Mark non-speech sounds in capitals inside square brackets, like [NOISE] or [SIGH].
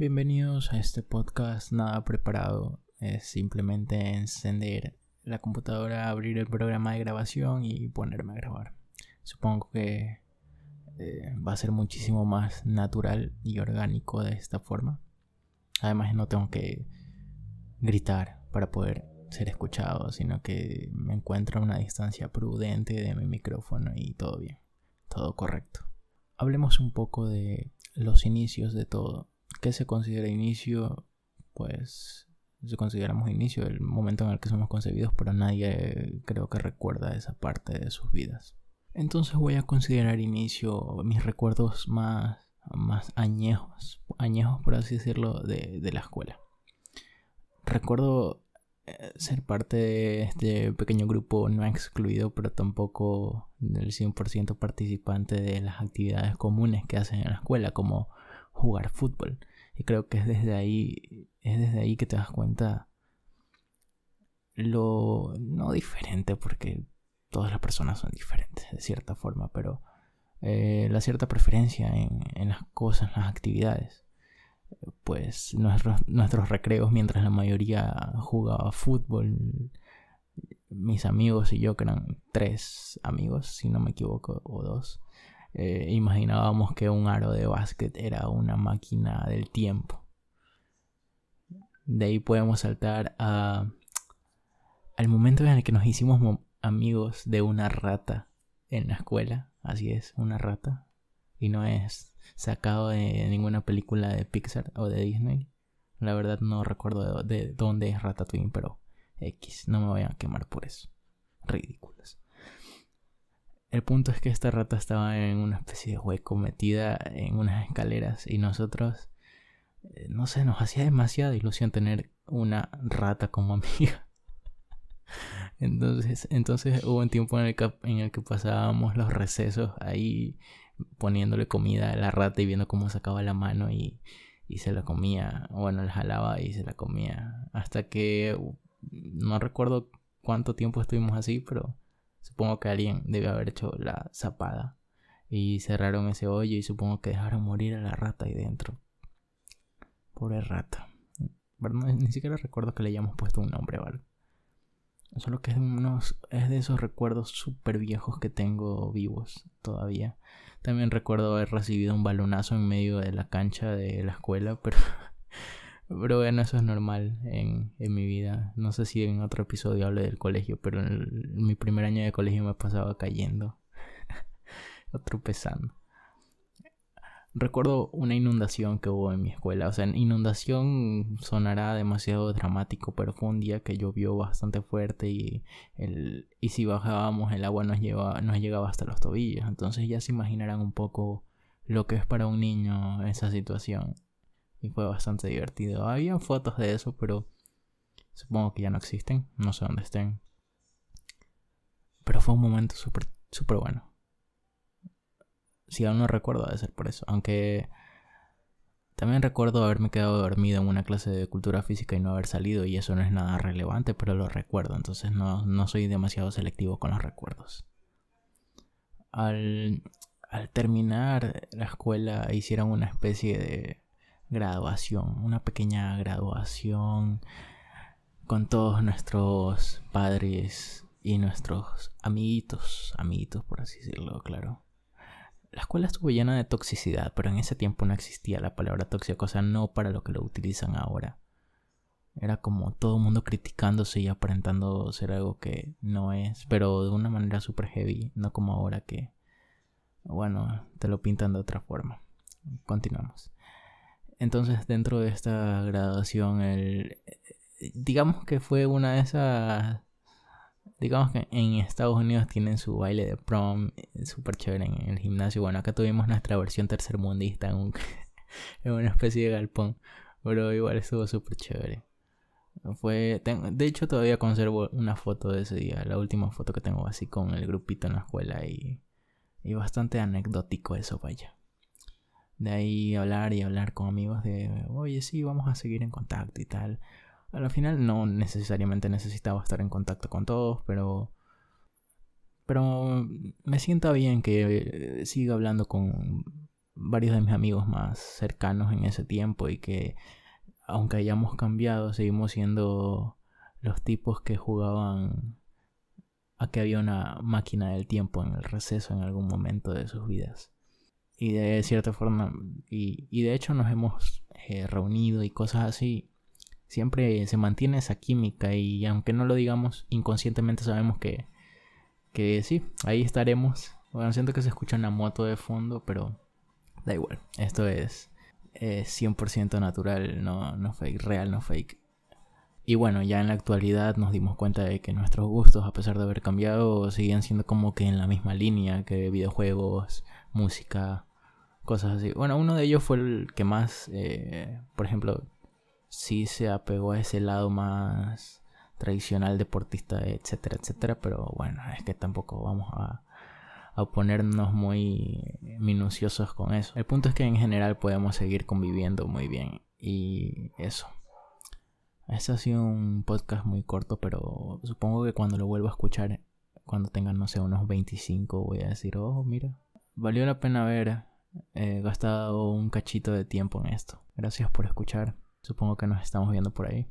Bienvenidos a este podcast nada preparado. Es simplemente encender la computadora, abrir el programa de grabación y ponerme a grabar. Supongo que eh, va a ser muchísimo más natural y orgánico de esta forma. Además no tengo que gritar para poder ser escuchado, sino que me encuentro a una distancia prudente de mi micrófono y todo bien, todo correcto. Hablemos un poco de los inicios de todo. ¿Qué se considera inicio? Pues se consideramos inicio el momento en el que somos concebidos, pero nadie creo que recuerda esa parte de sus vidas. Entonces voy a considerar inicio mis recuerdos más, más añejos, añejos por así decirlo, de, de la escuela. Recuerdo eh, ser parte de este pequeño grupo no excluido, pero tampoco del 100% participante de las actividades comunes que hacen en la escuela, como jugar fútbol. Y creo que es desde ahí, es desde ahí que te das cuenta lo no diferente, porque todas las personas son diferentes de cierta forma, pero eh, la cierta preferencia en, en las cosas, las actividades pues nuestros, nuestros recreos mientras la mayoría jugaba fútbol. Mis amigos y yo, que eran tres amigos, si no me equivoco, o dos, eh, imaginábamos que un aro de básquet era una máquina del tiempo. De ahí podemos saltar a, al momento en el que nos hicimos amigos de una rata en la escuela. Así es, una rata. Y no es sacado de ninguna película de Pixar o de Disney. La verdad no recuerdo de, dónde es Ratatouille, pero X, no me voy a quemar por eso. Ridículos. El punto es que esta rata estaba en una especie de hueco metida en unas escaleras y nosotros, eh, no sé, nos hacía demasiada ilusión tener una rata como [LAUGHS] amiga. Entonces, entonces hubo un tiempo en el, que, en el que pasábamos los recesos ahí poniéndole comida a la rata y viendo cómo sacaba la mano y, y se la comía. Bueno, la jalaba y se la comía. Hasta que no recuerdo cuánto tiempo estuvimos así, pero supongo que alguien debe haber hecho la zapada. Y cerraron ese hoyo y supongo que dejaron morir a la rata ahí dentro. Pobre rata. Ni siquiera recuerdo que le hayamos puesto un nombre o algo. Solo que es, unos, es de esos recuerdos súper viejos que tengo vivos todavía. También recuerdo haber recibido un balonazo en medio de la cancha de la escuela, [LAUGHS] pero, pero bueno, eso es normal en, en mi vida. No sé si en otro episodio hablé del colegio, pero en, mi primer año de colegio me pasaba cayendo [LAUGHS] tropezando. Recuerdo una inundación que hubo en mi escuela. O sea, inundación sonará demasiado dramático, pero fue un día que llovió bastante fuerte y, el, y si bajábamos el agua nos, lleva, nos llegaba hasta los tobillos. Entonces ya se imaginarán un poco lo que es para un niño esa situación. Y fue bastante divertido. Había fotos de eso, pero supongo que ya no existen. No sé dónde estén. Pero fue un momento súper, bueno si aún no recuerdo, debe ser por eso. Aunque también recuerdo haberme quedado dormido en una clase de cultura física y no haber salido, y eso no es nada relevante, pero lo recuerdo, entonces no, no soy demasiado selectivo con los recuerdos. Al, al terminar la escuela hicieron una especie de graduación, una pequeña graduación con todos nuestros padres y nuestros amiguitos, amiguitos por así decirlo, claro la escuela estuvo llena de toxicidad, pero en ese tiempo no existía la palabra tóxica, o sea, no para lo que lo utilizan ahora. Era como todo el mundo criticándose y aparentando ser algo que no es, pero de una manera super heavy, no como ahora que, bueno, te lo pintan de otra forma. Continuamos. Entonces, dentro de esta graduación, el, digamos que fue una de esas digamos que en Estados Unidos tienen su baile de prom eh, súper chévere en el gimnasio. Bueno, acá tuvimos nuestra versión tercermundista en, [LAUGHS] en una especie de galpón, pero igual estuvo súper chévere. Fue, de hecho todavía conservo una foto de ese día, la última foto que tengo así con el grupito en la escuela y, y bastante anecdótico eso, vaya. De ahí hablar y hablar con amigos de, oye, sí, vamos a seguir en contacto y tal. Al final no necesariamente necesitaba estar en contacto con todos, pero... Pero me sienta bien que siga hablando con varios de mis amigos más cercanos en ese tiempo y que aunque hayamos cambiado, seguimos siendo los tipos que jugaban a que había una máquina del tiempo en el receso en algún momento de sus vidas. Y de cierta forma, y, de hecho nos hemos eh, reunido y cosas así, siempre se mantiene esa química y aunque no lo digamos, inconscientemente sabemos que, que sí, ahí estaremos. Bueno, siento que se escucha una moto de fondo, pero da igual. Esto es, es 100% natural, no, no fake, real, no fake. Y bueno, ya en la actualidad nos dimos cuenta de que nuestros gustos, a pesar de haber cambiado, siguen siendo como que en la misma línea que videojuegos, música, cosas así. Bueno, uno de ellos fue el que más, eh, por ejemplo, sí se apegó a ese lado más tradicional deportista, etcétera, etcétera. Pero bueno, es que tampoco vamos a, a ponernos muy minuciosos con eso. El punto es que en general podemos seguir conviviendo muy bien. Y eso. Este ha sido un podcast muy corto, pero supongo que cuando lo vuelva a escuchar, cuando tengan, no sé, unos 25, voy a decir, oh, mira, valió la pena haber eh, gastado un cachito de tiempo en esto. Gracias por escuchar. Supongo que nos estamos viendo por ahí.